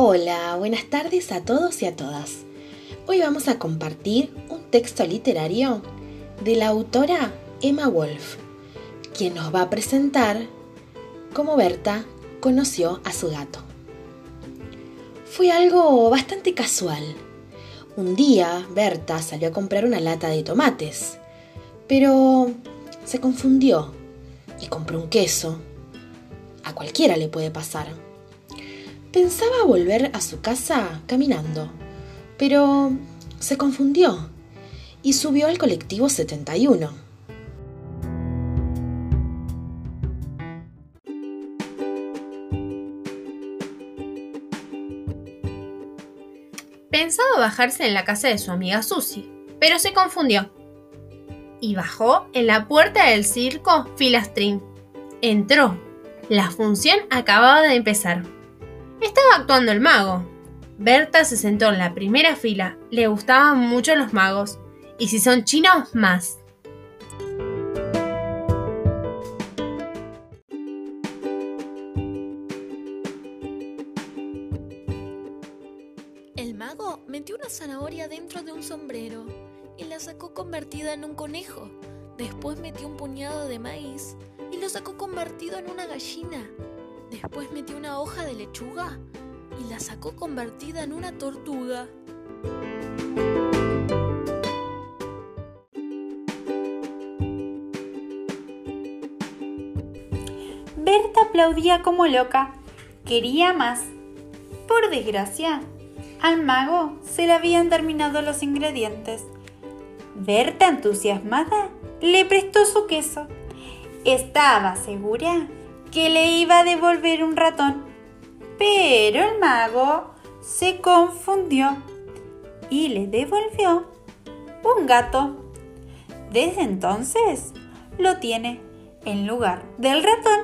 Hola, buenas tardes a todos y a todas. Hoy vamos a compartir un texto literario de la autora Emma Wolf, quien nos va a presentar cómo Berta conoció a su gato. Fue algo bastante casual. Un día Berta salió a comprar una lata de tomates, pero se confundió y compró un queso. A cualquiera le puede pasar. Pensaba volver a su casa caminando, pero se confundió y subió al colectivo 71. Pensaba bajarse en la casa de su amiga Susie, pero se confundió. Y bajó en la puerta del circo Filastrin. Entró. La función acababa de empezar. Estaba actuando el mago. Berta se sentó en la primera fila. Le gustaban mucho los magos. Y si son chinos, más. El mago metió una zanahoria dentro de un sombrero y la sacó convertida en un conejo. Después metió un puñado de maíz y lo sacó convertido en una gallina. Después metió una hoja de lechuga y la sacó convertida en una tortuga. Berta aplaudía como loca. Quería más. Por desgracia, al mago se le habían terminado los ingredientes. Berta, entusiasmada, le prestó su queso. Estaba segura que le iba a devolver un ratón, pero el mago se confundió y le devolvió un gato. Desde entonces lo tiene en lugar del ratón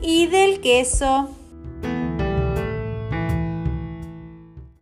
y del queso.